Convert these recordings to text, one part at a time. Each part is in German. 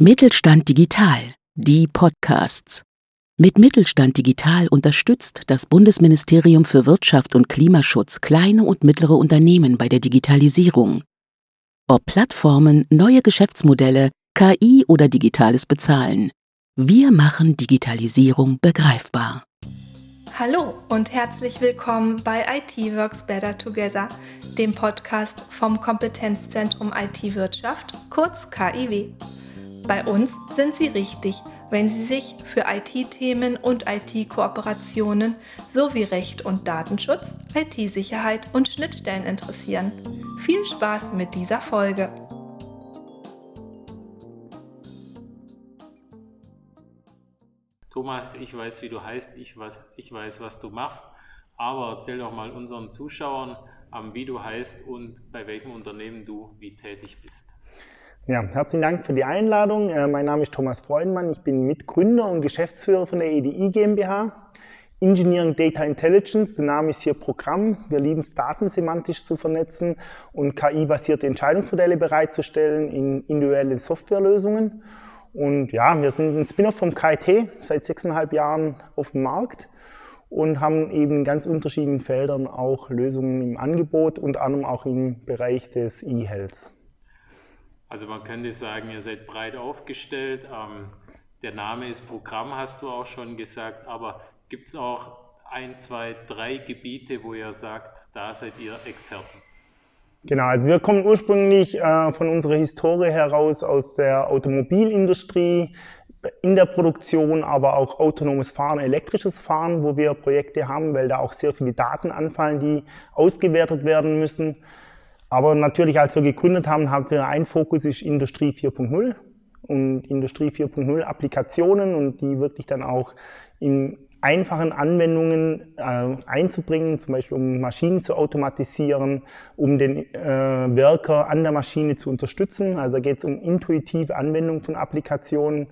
Mittelstand Digital, die Podcasts. Mit Mittelstand Digital unterstützt das Bundesministerium für Wirtschaft und Klimaschutz kleine und mittlere Unternehmen bei der Digitalisierung. Ob Plattformen, neue Geschäftsmodelle, KI oder digitales Bezahlen. Wir machen Digitalisierung begreifbar. Hallo und herzlich willkommen bei IT Works Better Together, dem Podcast vom Kompetenzzentrum IT Wirtschaft, kurz KIW. Bei uns sind Sie richtig, wenn Sie sich für IT-Themen und IT-Kooperationen sowie Recht und Datenschutz, IT-Sicherheit und Schnittstellen interessieren. Viel Spaß mit dieser Folge! Thomas, ich weiß, wie du heißt, ich weiß, ich weiß, was du machst, aber erzähl doch mal unseren Zuschauern, wie du heißt und bei welchem Unternehmen du wie tätig bist. Ja, herzlichen Dank für die Einladung. Äh, mein Name ist Thomas Freudenmann. Ich bin Mitgründer und Geschäftsführer von der EDI GmbH. Engineering Data Intelligence, der Name ist hier Programm. Wir lieben es, Daten semantisch zu vernetzen und KI-basierte Entscheidungsmodelle bereitzustellen in individuelle Softwarelösungen. Und ja, wir sind ein Spin-off vom KIT, seit sechseinhalb Jahren auf dem Markt und haben eben in ganz unterschiedlichen Feldern auch Lösungen im Angebot, unter anderem auch im Bereich des E-Health. Also man könnte sagen, ihr seid breit aufgestellt. Ähm, der Name ist Programm, hast du auch schon gesagt, aber gibt es auch ein, zwei, drei Gebiete, wo ihr sagt, da seid ihr Experten? Genau, also wir kommen ursprünglich äh, von unserer Historie heraus aus der Automobilindustrie, in der Produktion, aber auch autonomes Fahren, elektrisches Fahren, wo wir Projekte haben, weil da auch sehr viele Daten anfallen, die ausgewertet werden müssen. Aber natürlich, als wir gegründet haben, haben wir ein Fokus ist Industrie 4.0 und Industrie 4.0 Applikationen und die wirklich dann auch in einfachen Anwendungen äh, einzubringen, zum Beispiel um Maschinen zu automatisieren, um den äh, Worker an der Maschine zu unterstützen. Also geht es um intuitive Anwendung von Applikationen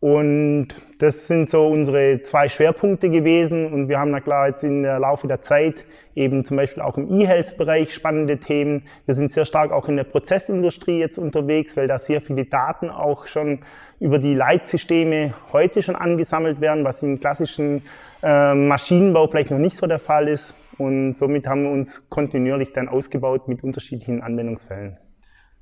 und das sind so unsere zwei Schwerpunkte gewesen. Und wir haben na klar jetzt in der Laufe der Zeit eben zum Beispiel auch im E-Health-Bereich spannende Themen. Wir sind sehr stark auch in der Prozessindustrie jetzt unterwegs, weil da sehr viele Daten auch schon über die Leitsysteme heute schon angesammelt werden, was im klassischen äh, Maschinenbau vielleicht noch nicht so der Fall ist. Und somit haben wir uns kontinuierlich dann ausgebaut mit unterschiedlichen Anwendungsfällen.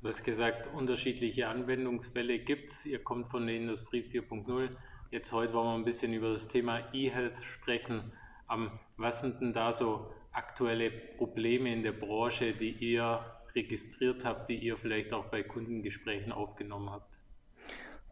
Du hast gesagt, unterschiedliche Anwendungsfälle gibt es. Ihr kommt von der Industrie 4.0. Jetzt heute wollen wir ein bisschen über das Thema E-Health sprechen. was sind denn da so aktuelle Probleme in der Branche, die ihr registriert habt, die ihr vielleicht auch bei Kundengesprächen aufgenommen habt?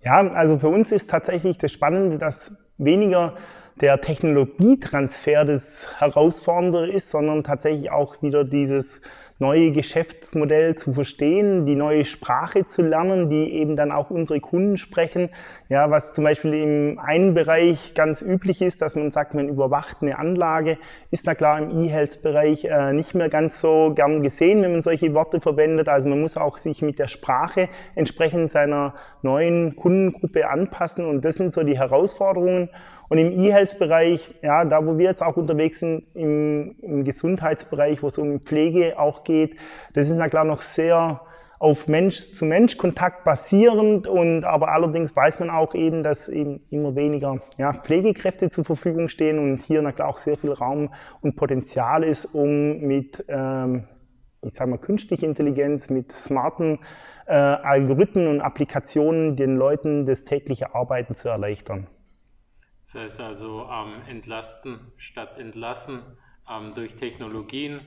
Ja, also für uns ist tatsächlich das Spannende, dass weniger der Technologietransfer das Herausfordernde ist, sondern tatsächlich auch wieder dieses neue Geschäftsmodell zu verstehen, die neue Sprache zu lernen, die eben dann auch unsere Kunden sprechen. Ja, was zum Beispiel im einen Bereich ganz üblich ist, dass man sagt, man überwacht eine Anlage, ist na klar im E-Health-Bereich äh, nicht mehr ganz so gern gesehen, wenn man solche Worte verwendet. Also man muss auch sich mit der Sprache entsprechend seiner neuen Kundengruppe anpassen und das sind so die Herausforderungen. Und im E-Health-Bereich, ja, da wo wir jetzt auch unterwegs sind, im, im Gesundheitsbereich, wo es um Pflege auch geht, das ist na klar noch sehr auf Mensch-zu-Mensch-Kontakt basierend und aber allerdings weiß man auch eben, dass eben immer weniger ja, Pflegekräfte zur Verfügung stehen und hier na klar auch sehr viel Raum und Potenzial ist, um mit, ähm, ich sage mal, künstlicher Intelligenz, mit smarten äh, Algorithmen und Applikationen den Leuten das tägliche Arbeiten zu erleichtern. Das heißt also ähm, entlasten statt entlassen ähm, durch Technologien.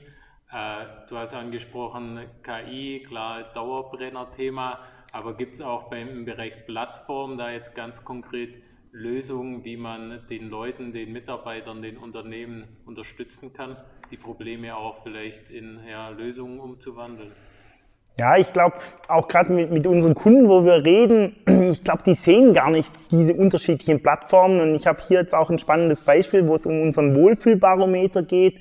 Äh, du hast angesprochen KI, klar Dauerbrenner-Thema, aber gibt es auch beim, im Bereich Plattform da jetzt ganz konkret Lösungen, wie man den Leuten, den Mitarbeitern, den Unternehmen unterstützen kann, die Probleme auch vielleicht in ja, Lösungen umzuwandeln? Ja, ich glaube, auch gerade mit, mit unseren Kunden, wo wir reden, ich glaube, die sehen gar nicht diese unterschiedlichen Plattformen. Und ich habe hier jetzt auch ein spannendes Beispiel, wo es um unseren Wohlfühlbarometer geht,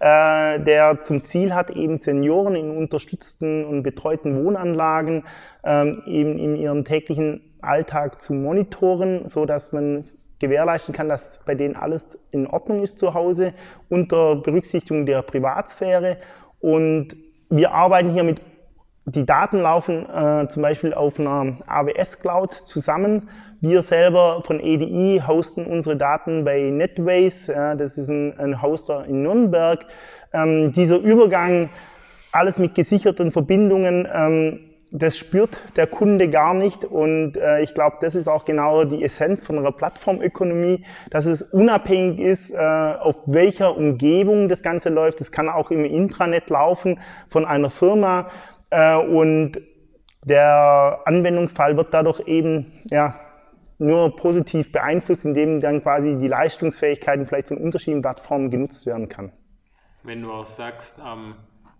äh, der zum Ziel hat, eben Senioren in unterstützten und betreuten Wohnanlagen ähm, eben in ihrem täglichen Alltag zu monitoren, so dass man gewährleisten kann, dass bei denen alles in Ordnung ist zu Hause unter Berücksichtigung der Privatsphäre. Und wir arbeiten hier mit die Daten laufen äh, zum Beispiel auf einer AWS Cloud zusammen. Wir selber von EDI hosten unsere Daten bei NetWays, ja, das ist ein, ein Hoster in Nürnberg. Ähm, dieser Übergang, alles mit gesicherten Verbindungen, ähm, das spürt der Kunde gar nicht und äh, ich glaube, das ist auch genau die Essenz von einer Plattformökonomie, dass es unabhängig ist, äh, auf welcher Umgebung das Ganze läuft. Das kann auch im Intranet laufen von einer Firma äh, und der Anwendungsfall wird dadurch eben ja, nur positiv beeinflusst, indem dann quasi die Leistungsfähigkeiten vielleicht von unterschiedlichen Plattformen genutzt werden kann. Wenn du auch sagst, ähm,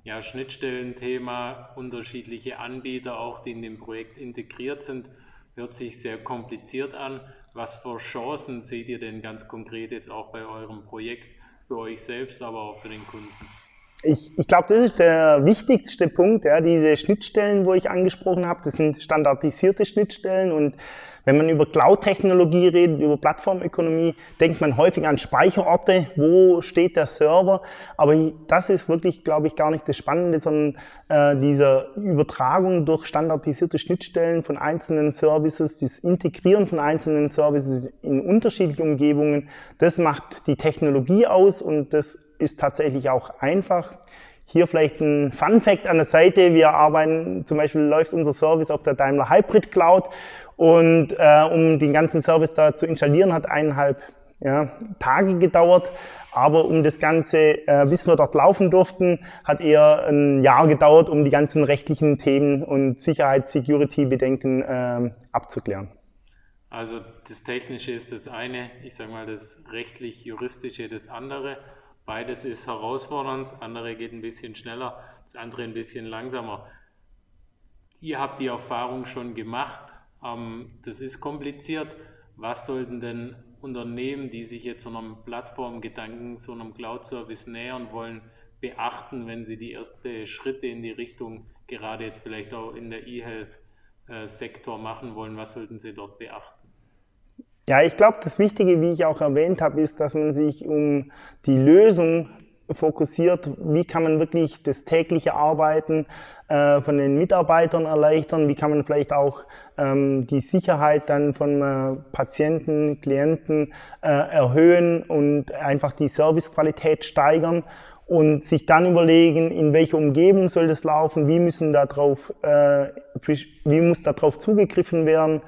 ja, Schnittstellenthema, unterschiedliche Anbieter auch, die in dem Projekt integriert sind, hört sich sehr kompliziert an. Was für Chancen seht ihr denn ganz konkret jetzt auch bei eurem Projekt für euch selbst, aber auch für den Kunden? Ich, ich glaube, das ist der wichtigste Punkt, ja, diese Schnittstellen, wo ich angesprochen habe, das sind standardisierte Schnittstellen und wenn man über Cloud-Technologie redet, über Plattformökonomie, denkt man häufig an Speicherorte, wo steht der Server, aber das ist wirklich, glaube ich, gar nicht das Spannende, sondern äh, diese Übertragung durch standardisierte Schnittstellen von einzelnen Services, das Integrieren von einzelnen Services in unterschiedliche Umgebungen, das macht die Technologie aus und das ist tatsächlich auch einfach. Hier vielleicht ein Fun Fact an der Seite. Wir arbeiten, zum Beispiel läuft unser Service auf der Daimler Hybrid Cloud und äh, um den ganzen Service da zu installieren, hat eineinhalb ja, Tage gedauert. Aber um das Ganze, äh, bis wir dort laufen durften, hat eher ein Jahr gedauert, um die ganzen rechtlichen Themen und Sicherheits-Security-Bedenken äh, abzuklären. Also das Technische ist das eine, ich sage mal das rechtlich-juristische das andere. Beides ist herausfordernd, das andere geht ein bisschen schneller, das andere ein bisschen langsamer. Ihr habt die Erfahrung schon gemacht, ähm, das ist kompliziert. Was sollten denn Unternehmen, die sich jetzt so einem Plattformgedanken, so einem Cloud-Service nähern wollen, beachten, wenn sie die ersten Schritte in die Richtung, gerade jetzt vielleicht auch in der E-Health-Sektor machen wollen? Was sollten sie dort beachten? Ja, ich glaube, das Wichtige, wie ich auch erwähnt habe, ist, dass man sich um die Lösung fokussiert, wie kann man wirklich das tägliche Arbeiten äh, von den Mitarbeitern erleichtern, wie kann man vielleicht auch ähm, die Sicherheit dann von äh, Patienten, Klienten äh, erhöhen und einfach die Servicequalität steigern und sich dann überlegen, in welcher Umgebung soll das laufen, wie müssen darauf, äh, wie muss darauf zugegriffen werden.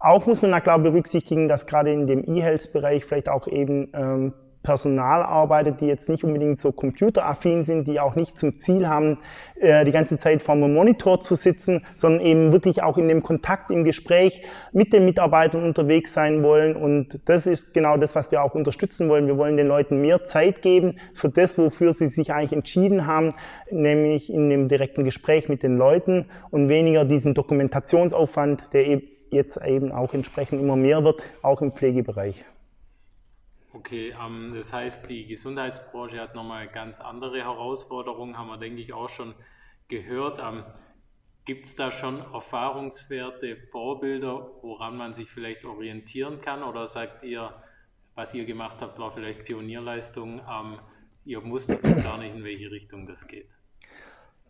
Auch muss man da klar berücksichtigen, dass gerade in dem E-Health-Bereich vielleicht auch eben ähm, Personal arbeitet, die jetzt nicht unbedingt so computeraffin sind, die auch nicht zum Ziel haben, äh, die ganze Zeit vor einem Monitor zu sitzen, sondern eben wirklich auch in dem Kontakt, im Gespräch mit den Mitarbeitern unterwegs sein wollen. Und das ist genau das, was wir auch unterstützen wollen. Wir wollen den Leuten mehr Zeit geben für das, wofür sie sich eigentlich entschieden haben, nämlich in dem direkten Gespräch mit den Leuten und weniger diesen Dokumentationsaufwand, der eben jetzt eben auch entsprechend immer mehr wird, auch im Pflegebereich. Okay, ähm, das heißt, die Gesundheitsbranche hat nochmal ganz andere Herausforderungen, haben wir, denke ich, auch schon gehört. Ähm, Gibt es da schon Erfahrungswerte, Vorbilder, woran man sich vielleicht orientieren kann? Oder sagt ihr, was ihr gemacht habt, war vielleicht Pionierleistung? Ähm, ihr wusstet gar nicht, in welche Richtung das geht?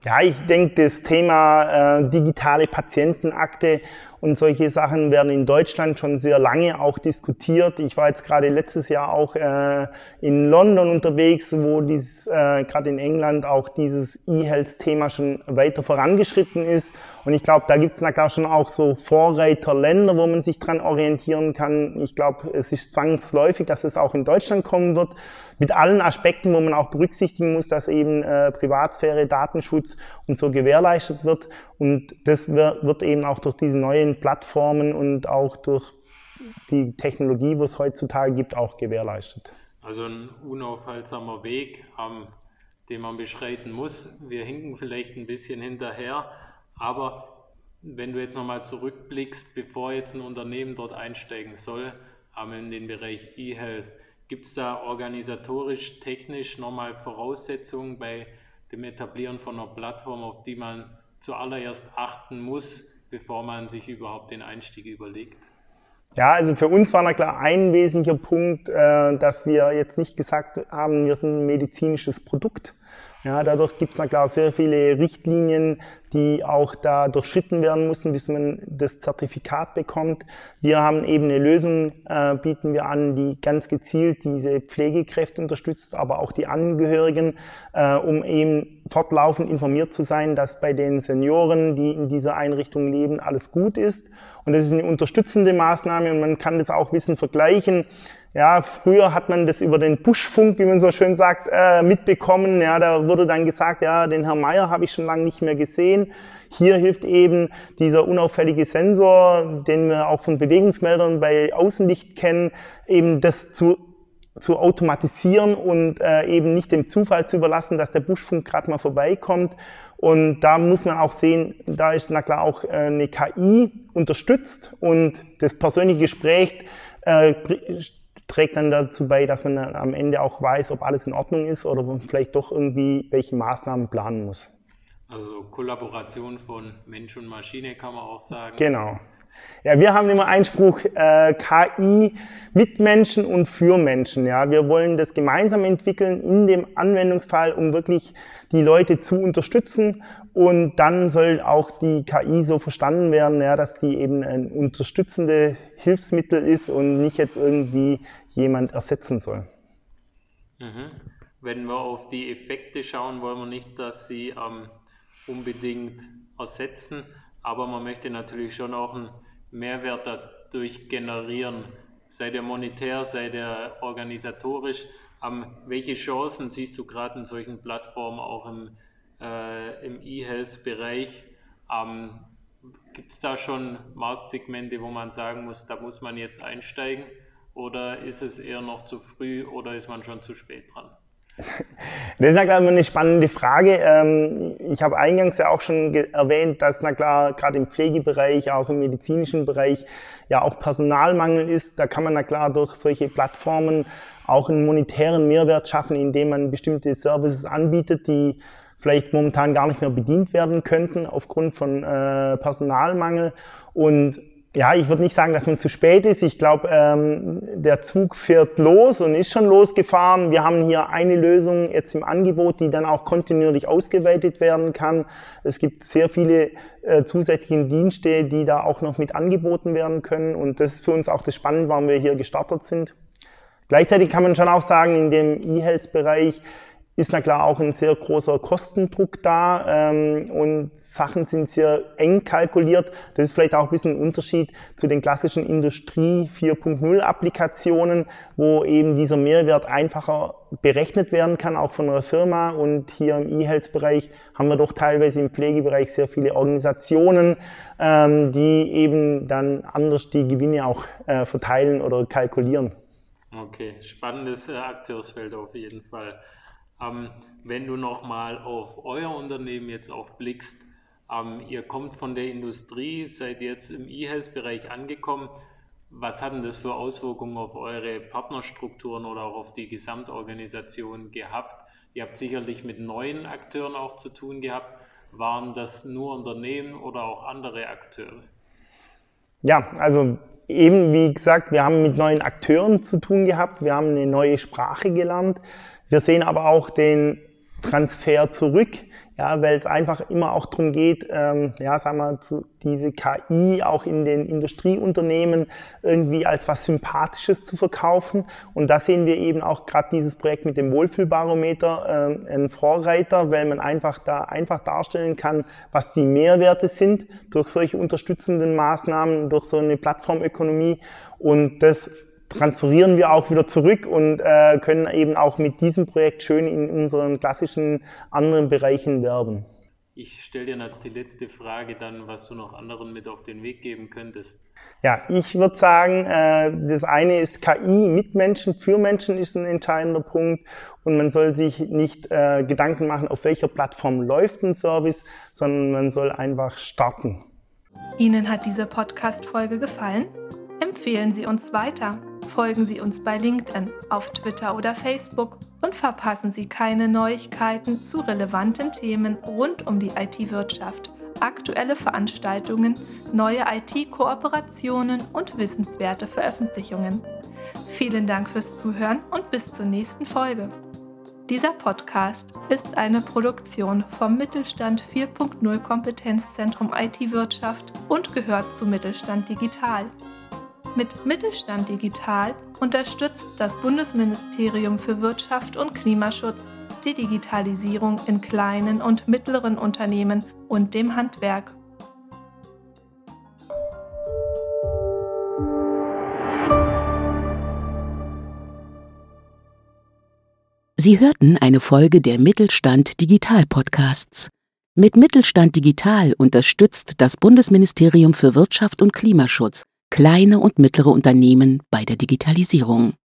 Ja, ich denke, das Thema äh, digitale Patientenakte und solche Sachen werden in Deutschland schon sehr lange auch diskutiert. Ich war jetzt gerade letztes Jahr auch äh, in London unterwegs, wo dies äh, gerade in England auch dieses E-Health-Thema schon weiter vorangeschritten ist. Und ich glaube, da gibt es klar schon auch so Vorreiterländer, wo man sich dran orientieren kann. Ich glaube, es ist zwangsläufig, dass es auch in Deutschland kommen wird mit allen Aspekten, wo man auch berücksichtigen muss, dass eben äh, Privatsphäre, Datenschutz und so gewährleistet wird. Und das wird eben auch durch diese neuen Plattformen und auch durch die Technologie, wo es heutzutage gibt, auch gewährleistet. Also ein unaufhaltsamer Weg, ähm, den man beschreiten muss. Wir hinken vielleicht ein bisschen hinterher, aber wenn du jetzt nochmal zurückblickst, bevor jetzt ein Unternehmen dort einsteigen soll, ähm, in den Bereich E-Health, Gibt es da organisatorisch, technisch nochmal Voraussetzungen bei dem Etablieren von einer Plattform, auf die man zuallererst achten muss, bevor man sich überhaupt den Einstieg überlegt? Ja, also für uns war na klar ein wesentlicher Punkt, äh, dass wir jetzt nicht gesagt haben, wir sind ein medizinisches Produkt, Ja, dadurch gibt es klar sehr viele Richtlinien, die auch da durchschritten werden müssen, bis man das Zertifikat bekommt. Wir haben eben eine Lösung, äh, bieten wir an, die ganz gezielt diese Pflegekräfte unterstützt, aber auch die Angehörigen, äh, um eben fortlaufend informiert zu sein, dass bei den Senioren, die in dieser Einrichtung leben, alles gut ist. Und das ist eine unterstützende Maßnahme und man kann das auch wissen vergleichen. Ja, früher hat man das über den Buschfunk, wie man so schön sagt, äh, mitbekommen. Ja, da wurde dann gesagt, ja, den Herrn Meier habe ich schon lange nicht mehr gesehen. Hier hilft eben dieser unauffällige Sensor, den wir auch von Bewegungsmeldern bei Außenlicht kennen, eben das zu zu automatisieren und äh, eben nicht dem Zufall zu überlassen, dass der Buschfunk gerade mal vorbeikommt. Und da muss man auch sehen, da ist na klar auch äh, eine KI unterstützt und das persönliche Gespräch äh, trägt dann dazu bei, dass man dann am Ende auch weiß, ob alles in Ordnung ist oder vielleicht doch irgendwie welche Maßnahmen planen muss. Also Kollaboration von Mensch und Maschine kann man auch sagen. Genau. Ja, wir haben immer Einspruch äh, KI mit Menschen und für Menschen. Ja, wir wollen das gemeinsam entwickeln in dem Anwendungsfall, um wirklich die Leute zu unterstützen. Und dann soll auch die KI so verstanden werden, ja, dass die eben ein unterstützende Hilfsmittel ist und nicht jetzt irgendwie jemand ersetzen soll. Mhm. Wenn wir auf die Effekte schauen, wollen wir nicht, dass sie ähm, unbedingt ersetzen, aber man möchte natürlich schon auch ein Mehrwert dadurch generieren, sei der monetär, sei der organisatorisch. Ähm, welche Chancen siehst du gerade in solchen Plattformen auch im, äh, im E-Health-Bereich? Ähm, Gibt es da schon Marktsegmente, wo man sagen muss, da muss man jetzt einsteigen? Oder ist es eher noch zu früh oder ist man schon zu spät dran? Das ist na klar immer eine spannende Frage. Ähm, ich habe eingangs ja auch schon erwähnt, dass na klar gerade im Pflegebereich, auch im medizinischen Bereich ja auch Personalmangel ist. Da kann man na klar durch solche Plattformen auch einen monetären Mehrwert schaffen, indem man bestimmte Services anbietet, die vielleicht momentan gar nicht mehr bedient werden könnten aufgrund von äh, Personalmangel. Und ja, ich würde nicht sagen, dass man zu spät ist. Ich glaube, ähm, der Zug fährt los und ist schon losgefahren. Wir haben hier eine Lösung jetzt im Angebot, die dann auch kontinuierlich ausgeweitet werden kann. Es gibt sehr viele äh, zusätzliche Dienste, die da auch noch mit angeboten werden können. Und das ist für uns auch das Spannende, warum wir hier gestartet sind. Gleichzeitig kann man schon auch sagen, in dem E-Health-Bereich ist na klar auch ein sehr großer Kostendruck da ähm, und Sachen sind sehr eng kalkuliert. Das ist vielleicht auch ein bisschen ein Unterschied zu den klassischen Industrie 4.0 Applikationen, wo eben dieser Mehrwert einfacher berechnet werden kann, auch von einer Firma. Und hier im E-Health-Bereich haben wir doch teilweise im Pflegebereich sehr viele Organisationen, ähm, die eben dann anders die Gewinne auch äh, verteilen oder kalkulieren. Okay, spannendes äh, Akteursfeld auf jeden Fall. Ähm, wenn du nochmal auf euer Unternehmen jetzt auch blickst, ähm, ihr kommt von der Industrie, seid jetzt im E-Health-Bereich angekommen. Was hat denn das für Auswirkungen auf eure Partnerstrukturen oder auch auf die Gesamtorganisation gehabt? Ihr habt sicherlich mit neuen Akteuren auch zu tun gehabt. Waren das nur Unternehmen oder auch andere Akteure? Ja, also eben wie gesagt, wir haben mit neuen Akteuren zu tun gehabt. Wir haben eine neue Sprache gelernt. Wir sehen aber auch den Transfer zurück, ja, weil es einfach immer auch darum geht, ähm, ja, sagen wir, zu, diese KI auch in den Industrieunternehmen irgendwie als was Sympathisches zu verkaufen. Und da sehen wir eben auch gerade dieses Projekt mit dem Wohlfühlbarometer äh, ein Vorreiter, weil man einfach da einfach darstellen kann, was die Mehrwerte sind durch solche unterstützenden Maßnahmen, durch so eine Plattformökonomie. Und das transferieren wir auch wieder zurück und äh, können eben auch mit diesem Projekt schön in unseren klassischen anderen Bereichen werben. Ich stelle dir noch die letzte Frage dann, was du noch anderen mit auf den Weg geben könntest. Ja, ich würde sagen, äh, das eine ist KI mit Menschen, für Menschen ist ein entscheidender Punkt und man soll sich nicht äh, Gedanken machen, auf welcher Plattform läuft ein Service, sondern man soll einfach starten. Ihnen hat diese Podcast-Folge gefallen? Empfehlen Sie uns weiter folgen Sie uns bei LinkedIn, auf Twitter oder Facebook und verpassen Sie keine Neuigkeiten zu relevanten Themen rund um die IT-Wirtschaft, aktuelle Veranstaltungen, neue IT-Kooperationen und wissenswerte Veröffentlichungen. Vielen Dank fürs Zuhören und bis zur nächsten Folge. Dieser Podcast ist eine Produktion vom Mittelstand 4.0 Kompetenzzentrum IT-Wirtschaft und gehört zu Mittelstand Digital. Mit Mittelstand Digital unterstützt das Bundesministerium für Wirtschaft und Klimaschutz die Digitalisierung in kleinen und mittleren Unternehmen und dem Handwerk. Sie hörten eine Folge der Mittelstand Digital Podcasts. Mit Mittelstand Digital unterstützt das Bundesministerium für Wirtschaft und Klimaschutz kleine und mittlere Unternehmen bei der Digitalisierung.